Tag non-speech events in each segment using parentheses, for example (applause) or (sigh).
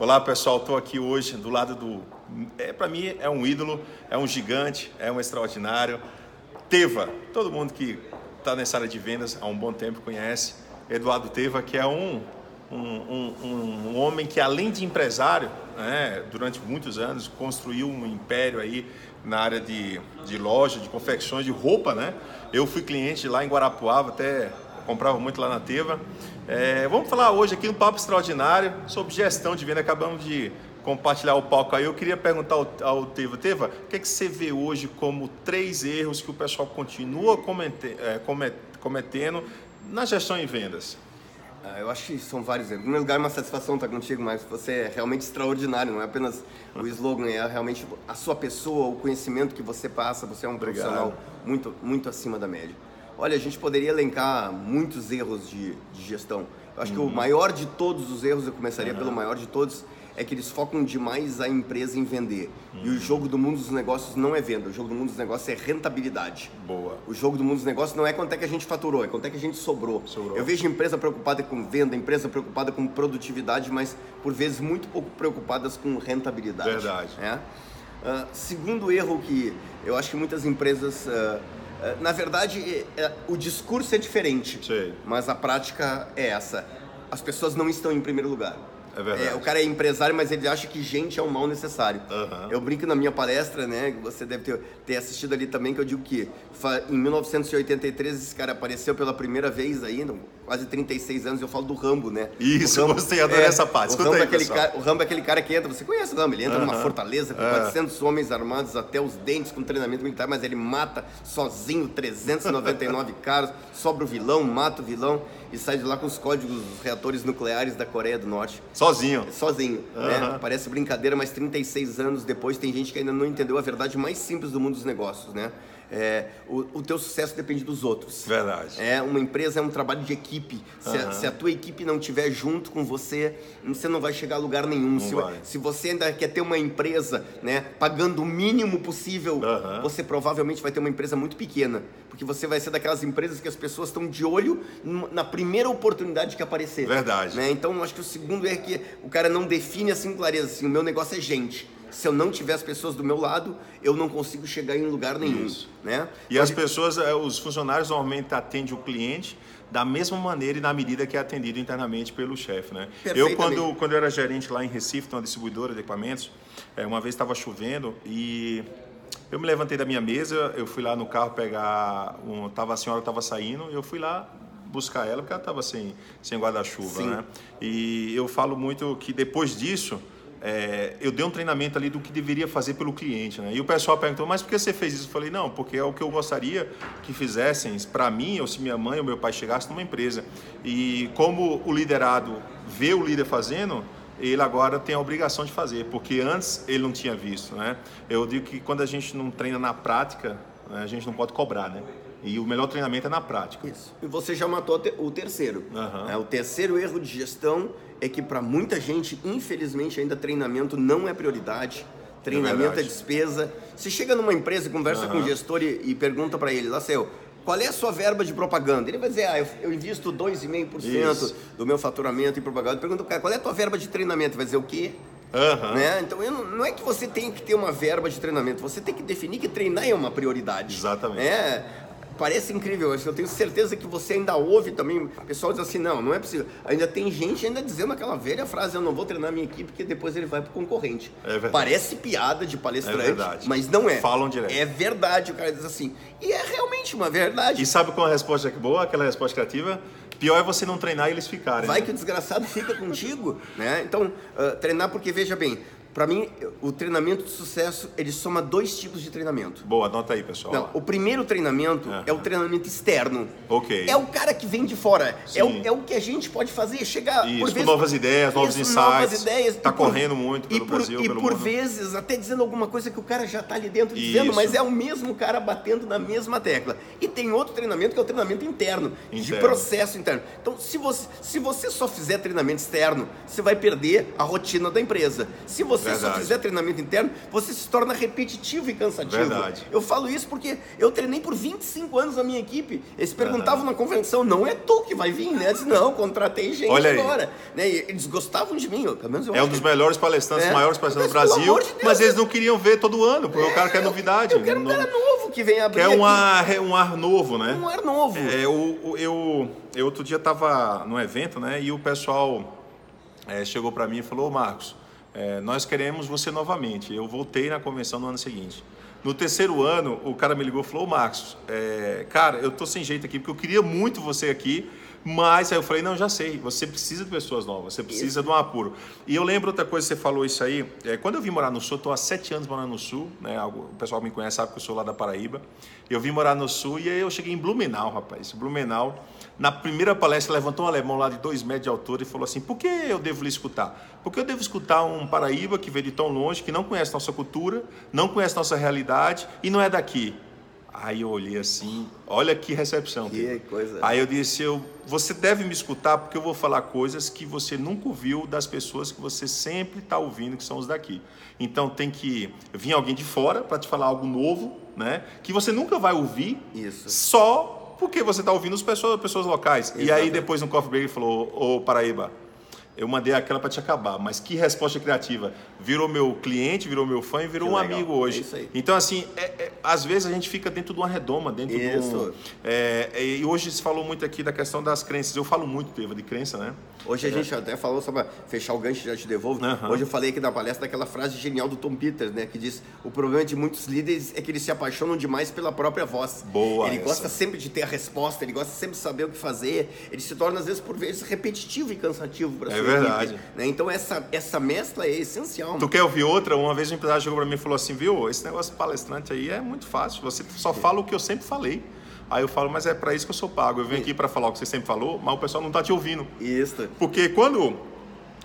Olá pessoal, estou aqui hoje do lado do. É, Para mim é um ídolo, é um gigante, é um extraordinário. Teva, todo mundo que está nessa área de vendas há um bom tempo conhece. Eduardo Teva, que é um, um, um, um homem que, além de empresário, né, durante muitos anos construiu um império aí na área de, de loja, de confecções, de roupa. Né? Eu fui cliente lá em Guarapuava, até comprava muito lá na Teva. É, vamos falar hoje aqui um papo extraordinário sobre gestão de venda. Acabamos de compartilhar o palco aí. Eu queria perguntar ao, ao Teva, Teva, o que, é que você vê hoje como três erros que o pessoal continua comete, é, cometendo na gestão em vendas? Ah, eu acho que são vários erros. Em primeiro lugar, é uma satisfação estar contigo, mas você é realmente extraordinário, não é apenas o slogan, é realmente a sua pessoa, o conhecimento que você passa, você é um Obrigado. profissional muito, muito acima da média. Olha, a gente poderia elencar muitos erros de, de gestão. Eu acho que o maior de todos os erros, eu começaria pelo maior de todos, é que eles focam demais a empresa em vender. E o jogo do mundo dos negócios não é venda, o jogo do mundo dos negócios é rentabilidade. Boa. O jogo do mundo dos negócios não é quanto é que a gente faturou, é quanto é que a gente sobrou. Sobrou. Eu vejo empresa preocupada com venda, empresa preocupada com produtividade, mas por vezes muito pouco preocupadas com rentabilidade. Verdade. É? Ah, segundo erro que eu acho que muitas empresas. ah, na verdade, é- o discurso é diferente, Sei. mas a prática é essa. As pessoas não estão em primeiro lugar. É verdade. o cara é empresário, mas ele acha que gente é um mal necessário. Aham. Eu brinco na minha palestra, né? Você deve ter, ter assistido ali também, que eu digo que em 1983 esse cara apareceu pela primeira vez aí, não, quase 36 anos, eu falo do Rambo, né? Isso, Rambo- gostei, adorei essa parte. O Rambo, aí, é aquele pessoal. cara, o Rambo é aquele cara que entra, você conhece o Rambo, ele entra numa Aham. fortaleza com É. 400 homens armados até os dentes, com treinamento militar, mas ele mata sozinho 399 caras, sobra o vilão, mata o vilão e sai de lá com os códigos dos reatores nucleares da Coreia do Norte Sozinho. sozinho, né? Aham. Parece brincadeira, mas 36 anos depois tem gente que ainda não entendeu a verdade mais simples do mundo dos negócios, né? É, o, o teu sucesso depende dos outros. Verdade. É, uma empresa é um trabalho de equipe. Se, a, Aham. se a tua equipe não estiver junto com você, você não vai chegar a lugar nenhum. Se, se você ainda quer ter uma empresa, né, pagando o mínimo possível, Aham. você provavelmente vai ter uma empresa muito pequena, porque você vai ser daquelas empresas que as pessoas estão de olho na primeira oportunidade que aparecer. Verdade. Né? Então, acho que o segundo é que o cara não define assim com clareza, assim, o meu negócio é gente. Se eu não tiver as pessoas do meu lado, eu não consigo chegar em lugar nenhum, Isso. né? E as pessoas, eh, os funcionários normalmente atendem o cliente da mesma maneira e na medida que é atendido internamente pelo chefe, né? Eu quando, quando eu era gerente lá em Recife, uma distribuidora de equipamentos, eh, uma vez estava chovendo e eu me levantei da minha mesa, eu fui lá no carro pegar, um, tava, a senhora estava saindo, eu fui lá buscar ela porque ela estava sem, sem guarda-chuva, né? E eu falo muito que depois disso é, eu dei um treinamento ali do que deveria fazer pelo cliente, né? E o pessoal perguntou, mas por que você fez isso? Eu falei, não, porque é o que eu gostaria que fizessem para mim, ou se minha mãe ou meu pai chegassem numa empresa. E como o liderado vê o líder fazendo, ele agora tem a obrigação de fazer, porque antes ele não tinha visto, né? Eu digo que quando a gente não treina na prática, né, a gente não pode cobrar, né? E o melhor treinamento é na prática. Isso. E você já matou te- o terceiro. Aham. É, o terceiro erro de gestão é que para muita gente, infelizmente, ainda treinamento não é prioridade. Treinamento é, verdade. despesa. Você chega numa empresa, conversa com o gestor e, e pergunta para ele, lá seu, qual é a sua verba de propaganda? Ele vai dizer, ah, eu, eu invisto 2,5% Isso. do meu faturamento em propaganda. Pergunta pro cara, qual é a tua verba de treinamento? Vai dizer o quê? Aham. Né? Então eu não, não é que você tem que ter uma verba de treinamento, você tem que definir que treinar é uma prioridade. Exatamente. É, parece incrível, eu tenho certeza que você ainda ouve também, o pessoal diz assim, não, não é possível. Ainda tem gente ainda dizendo aquela velha frase, eu não vou treinar minha equipe porque depois ele vai pro concorrente. É verdade. Parece piada de palestrante, É verdade. mas não é. Falam direto. É verdade, o cara diz assim. E é realmente uma verdade. E sabe qual é a resposta que boa? Aquela resposta criativa? Pior é você não treinar e eles ficarem. Vai né? que o desgraçado fica contigo, né? Então, ah, treinar porque, veja bem, para mim, o treinamento de sucesso, ele soma dois tipos de treinamento. Boa, anota aí, pessoal. Não, o primeiro treinamento Aham. é o treinamento externo. Ok. É o cara que vem de fora. É o, é o que a gente pode fazer, chegar Isso, por com vezes, novas ideias, novos Isso, insights. novas ideias. Tá E por- correndo muito e pelo por, Brasil, E pelo por mundo. vezes até dizendo alguma coisa que o cara já tá ali dentro dizendo, Isso. mas é o mesmo cara batendo na mesma tecla. E tem outro treinamento que é o treinamento interno, de Interno. processo interno. Então, se você, se você só fizer treinamento externo, você vai perder a rotina da empresa. Se você você Verdade. só fizer treinamento interno, você se torna repetitivo e cansativo. Verdade. Eu falo isso porque eu treinei por 25 anos a minha equipe. Eles perguntavam na convenção, não é tu que vai vir, né? Eu disse, não, contratei gente Olha aí. agora. Né? E eles gostavam de mim, eu, pelo menos eu É um dos melhores palestrantes, É. os maiores palestrantes do Brasil, de mas eles não queriam ver todo ano, porque o cara quer novidade. Eu quero um cara novo que venha abrir quer um aqui. ar, um ar novo, né? um ar novo. É, eu, eu, eu outro dia estava num evento, né? E o pessoal é, chegou para mim e falou: Marcos, é, nós queremos você novamente. Eu voltei na convenção no ano seguinte. No terceiro ano, o cara me ligou e falou: Marcos, é, cara, eu tô sem jeito aqui porque eu queria muito você aqui. Mas aí eu falei, não, já sei, você precisa de pessoas novas, você precisa de um apuro. E eu lembro outra coisa, você falou isso aí, é, quando eu vim morar no Sul, estou há sete anos morando no Sul, né, o pessoal que me conhece sabe que eu sou lá da Paraíba, eu vim morar no Sul e aí eu cheguei em Blumenau, rapaz, Blumenau, na primeira palestra levantou um alemão lá de dois metros de altura e falou assim, por que eu devo lhe escutar? Porque eu devo escutar um Paraíba que veio de tão longe, que não conhece nossa cultura, não conhece nossa realidade e não é daqui. Aí eu olhei assim, olha que recepção. Que Pedro. coisa. Aí eu disse, eu, você deve me escutar porque eu vou falar coisas que você nunca ouviu das pessoas que você sempre está ouvindo, que são os daqui. Então tem que vir alguém de fora para te falar algo novo, né? Que você nunca vai ouvir, Isso. só porque você está ouvindo as pessoas, pessoas locais. E aí Exatamente. depois no coffee break ele falou, ô Paraíba, eu mandei aquela para te acabar, mas que resposta criativa. Virou meu cliente, virou meu fã e virou Que um legal. amigo hoje. É isso aí. Então, assim, é- é- às vezes a gente fica dentro de uma redoma, dentro de um. Isso. é, é, e hoje se falou muito aqui da questão das crenças. Eu falo muito, Teva, de crença, né? Hoje a gente até falou sobre fechar o gancho já te devolvo. Aham. Hoje eu falei aqui na palestra daquela frase genial do Tom Peters, né? Que diz: o problema de muitos líderes é que eles se apaixonam demais pela própria voz. Boa Ele essa. gosta sempre de ter a resposta, ele gosta sempre de saber o que fazer. Ele se torna, às vezes, por vezes, repetitivo e cansativo para É sua verdade. né? Então essa, essa mescla é essencial. Tu quer ouvir outra? Uma vez um empresário chegou para mim e falou assim: viu, esse negócio palestrante aí é muito fácil. Você só fala o que eu sempre falei. Aí eu falo, mas é para isso que eu sou pago. Eu venho aqui para falar o que você sempre falou, mas o pessoal não está te ouvindo. Isso. Porque quando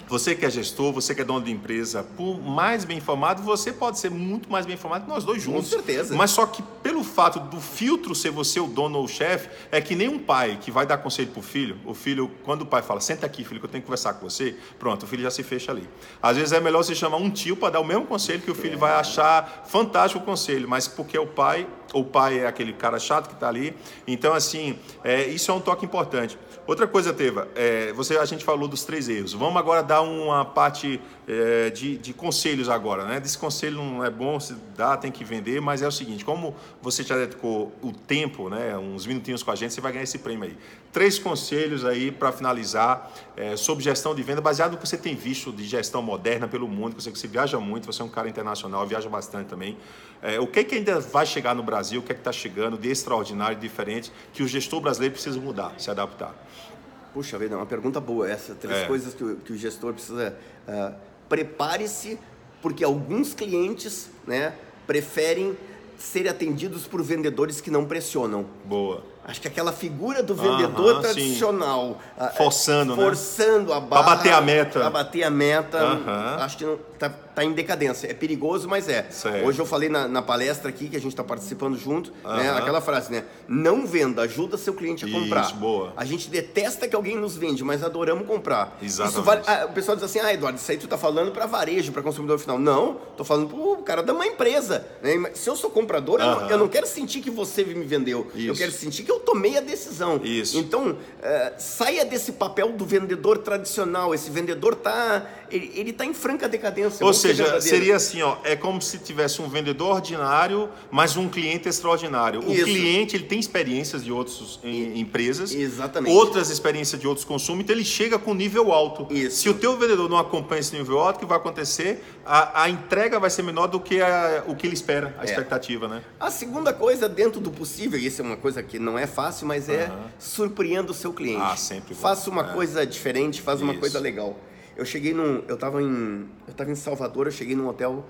você que é gestor, você que é dono de empresa, por mais bem informado, você pode ser muito mais bem informado que nós dois juntos. certeza. Mas só que pelo fato do filtro ser você o dono ou o chefe, é que nem um pai que vai dar conselho pro filho, o filho, quando o pai fala, senta aqui, filho, que eu tenho que conversar com você, pronto, o filho já se fecha ali. Às vezes é melhor você chamar um tio para dar o mesmo conselho que o filho vai achar fantástico o conselho, mas porque o pai, o pai é aquele cara chato que está ali. Então, assim, é, isso é um toque importante. Outra coisa, Teva, é, você, a gente falou dos três erros. Vamos agora dar uma parte é, de, de conselhos agora, né? Desse conselho não é bom, se dá, tem que vender, mas é o seguinte, como você já dedicou o tempo, né, uns minutinhos com a gente, você vai ganhar esse prêmio aí. Três conselhos aí para finalizar é, sobre gestão de venda, baseado no que você tem visto de gestão moderna pelo mundo, que sei que você viaja muito, você é um cara internacional, viaja bastante também. É, o que, que ainda vai chegar no Brasil, o que é que está chegando de extraordinário, diferente, que o gestor brasileiro precisa mudar, se adaptar? Puxa vida, é uma pergunta boa essa. Três É. coisas que o, que o gestor precisa. ah, Prepare-se, porque alguns clientes né, preferem ser atendidos por vendedores que não pressionam. Boa. Acho que aquela figura do vendedor tradicional. ah, Forçando, né? Forçando a barra. bater a meta. Pra bater a meta. Aham. Acho que não, tá, tá em decadência. É perigoso, mas é. Hoje eu falei na, na palestra aqui, que a gente está participando junto, né, Aham. aquela frase, né? Não venda, ajuda seu cliente a comprar. Isso, boa. A gente detesta que alguém nos vende, mas adoramos comprar. Exatamente. Isso vale, ah, o pessoal diz assim, ah, Eduardo, isso aí tu tá falando para varejo, para consumidor final. Não, tô falando pro cara da uma empresa. né? Se eu sou comprador, eu, não, eu não quero sentir que você me vendeu. Eu Isso. quero sentir que eu tomei a decisão. Isso. Então, eh, saia desse papel do vendedor tradicional. Esse vendedor tá, ele, ele tá em franca decadência. Ou seja, seria assim, ó, é como se tivesse um vendedor ordinário, mas um cliente extraordinário. O Isso. cliente ele tem experiências de outras em- empresas, Exatamente. outras experiências de outros consumos, então ele chega com nível alto. Isso. Se o teu vendedor não acompanha esse nível alto, o que vai acontecer? A, a entrega vai ser menor do que a- o que ele espera, a É. expectativa, né? A segunda coisa, dentro do possível, e isso é uma coisa que não é fácil, mas é surpreenda o seu cliente. Ah, sempre bom. Faça uma É. coisa diferente, faz uma Isso. coisa legal. Eu cheguei num. Eu estava em. Eu tava em Salvador, eu cheguei num hotel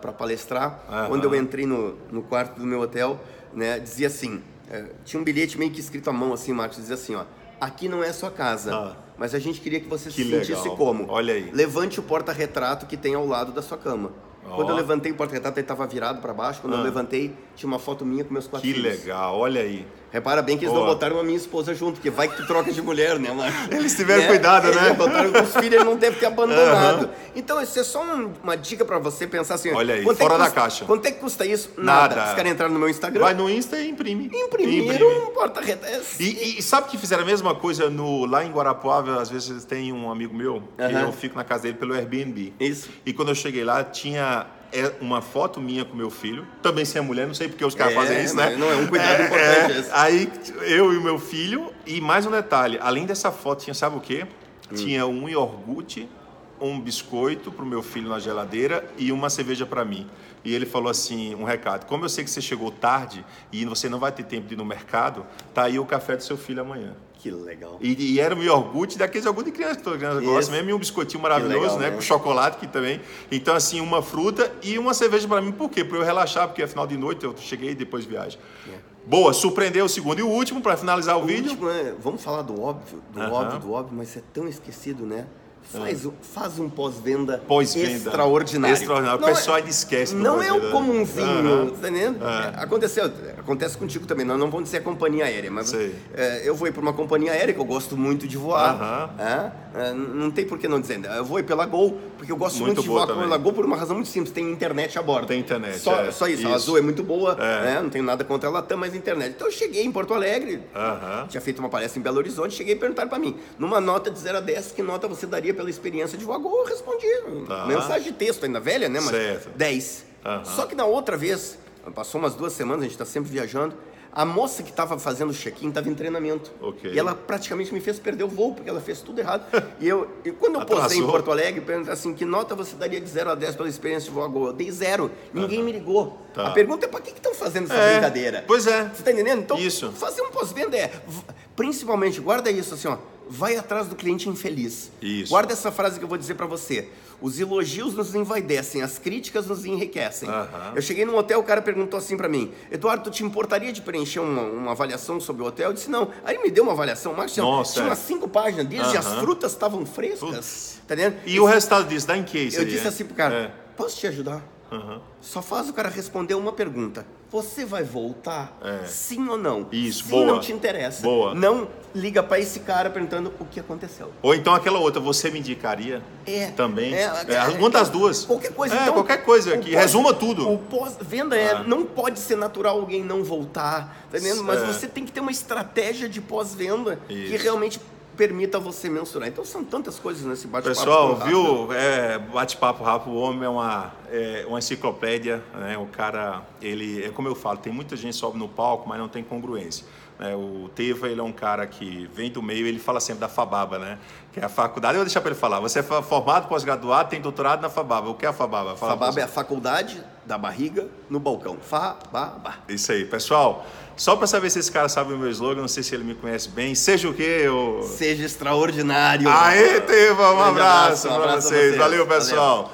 para palestrar. Aham. Quando eu entrei no, no quarto do meu hotel, né, dizia assim: eh, tinha um bilhete meio que escrito à mão, assim, Marcos, dizia assim: ó, aqui não é sua casa. Ah. Mas a gente queria que você Que se sentisse legal. como. Olha aí. Levante o porta-retrato que tem ao lado da sua cama. Ó. Quando eu levantei o porta-retrato, ele estava virado para baixo. Quando Ah. eu levantei, tinha uma foto minha com meus quatro Que filhos. legal, olha aí. Repara bem que eles Boa. não botaram a minha esposa junto, porque vai que tu troca de mulher, né, mano? (laughs) Eles tiveram cuidado, né? Eles botaram com os (laughs) filhos, ele não teve que abandonado. Então, isso é só um- uma dica pra você pensar assim. Olha aí, é que fora da custa- caixa. Quanto é que custa isso? Nada. Nada. Os caras entraram no meu Instagram, Vai no Insta e imprime. imprimiram Imprime. um porta-retratos. E, e sabe que fizeram a mesma coisa no, lá em Guarapuava? Às vezes tem um amigo meu que Aham. eu fico na casa dele pelo Airbnb. Isso. E quando eu cheguei lá, tinha é, uma foto minha com meu filho. Também sem a mulher, não sei porque os caras É, fazem isso, né? não, é um cuidado importante esse. Aí eu e o meu filho, e mais um detalhe: além dessa foto, tinha sabe o quê? Hum. Tinha um iogurte, um biscoito pro meu filho na geladeira e uma cerveja para mim. E ele falou assim, um recado: como eu sei que você chegou tarde e você não vai ter tempo de ir no mercado, tá aí o café do seu filho amanhã. Que legal. E, e era um iogurte, daqueles iogurte de criança que toda criança gosta mesmo, e um biscoitinho maravilhoso, legal, né? né? Com chocolate que também. Então, assim, uma fruta e uma cerveja para mim. Por quê? Para eu relaxar, porque afinal de noite eu cheguei e depois viagem. Boa, surpreendeu o segundo. E o último, para finalizar o, O vídeo. último é, vamos falar do óbvio, do Aham. óbvio, do óbvio, mas é tão esquecido, né? Faz, o- faz um pós-venda Pós-venda. extraordinário. Extraordinário. O Não é- pessoal ainda esquece Não é o comumzinho, tá entendendo? Aham. Aconteceu, acontece contigo também. Nós não vamos dizer companhia aérea, mas é, eu vou ir para uma companhia aérea que eu gosto muito de voar. É, é, não tem por que não dizer. Eu vou ir pela Gol, porque eu gosto Muito muito, de voar também. pela Gol por uma razão muito simples. Tem internet a bordo. Tem internet, Só, é. só isso. A Isso. Azul é muito boa, É. né? não tenho nada contra a Latam, mas internet. Então eu cheguei em Porto Alegre, Aham. tinha feito uma palestra em Belo Horizonte, cheguei e perguntaram pra mim, numa nota de 0 a 10, que nota você daria pela experiência de voar Gol? Eu respondi, Tá. mensagem de texto ainda velha, né? Mas Certo. 10. Aham. Só que na outra vez, passou umas duas semanas, a gente tá sempre viajando, a moça que estava fazendo o check-in estava em treinamento. Ok. E ela praticamente me fez perder o voo, porque ela fez tudo errado. (laughs) e, eu, e quando eu posei em Atrasou. Porto Alegre, perguntei assim, que nota você daria de 0 a 10 pela experiência de voar Gol? Eu dei zero. Ninguém me ligou. Tá. A pergunta é, pra que estão fazendo essa É, brincadeira? Pois é. Você tá entendendo? Então, Isso. fazer um pós-venda é, principalmente, guarda isso assim, ó, vai atrás do cliente infeliz. Isso. Guarda essa frase que eu vou dizer pra você. Os elogios nos envaidecem, as críticas nos enriquecem. Aham. Eu cheguei num hotel, o cara perguntou assim pra mim, Eduardo, tu te importaria de preencher uma, uma avaliação sobre o hotel? Eu disse, não. Aí ele me deu uma avaliação, Marcos, tinha, Nossa, tinha é. umas cinco páginas, desde as Aham. frutas estavam frescas. Putz. Tá entendendo? E o resultado disso, dá em que isso Eu disse é? assim pro cara, É. posso te ajudar? Aham. Só faz o cara responder uma pergunta. Você vai voltar? É. Sim ou não? Isso, Sim, boa. não te interessa. Boa. Não liga pra esse cara perguntando o que aconteceu. Ou então aquela outra, você me indicaria? É. Também. É, É, é, uma das duas. Qualquer coisa. É, então, qualquer coisa o que pós- resuma tudo. O pós-venda é, Ah. não pode ser natural alguém não voltar, tá entendendo? Mas É. você tem que ter uma estratégia de pós-venda que realmente permita você mensurar. Então são tantas coisas nesse bate-papo. Pessoal, rápido. viu? É, bate-papo rápido. O homem é uma, é uma enciclopédia. Né? O cara, ele, é como eu falo, tem muita gente que sobe no palco, mas não tem congruência. né? o Teva, ele é um cara que vem do meio, ele fala sempre da Fababa, né? Que é a faculdade. Eu vou deixar para ele falar. Você é formado, pós-graduado, tem doutorado na Fababa. O que é a Fababa? Fala Fababa é a faculdade da barriga no balcão. Fababa. Isso aí, pessoal. Só para saber se esse cara sabe o meu slogan, não sei se ele me conhece bem. Seja o quê? O... Seja extraordinário. Aê, Teva, um Grande abraço abraço, um para vocês. vocês. Valeu, Valeu. pessoal.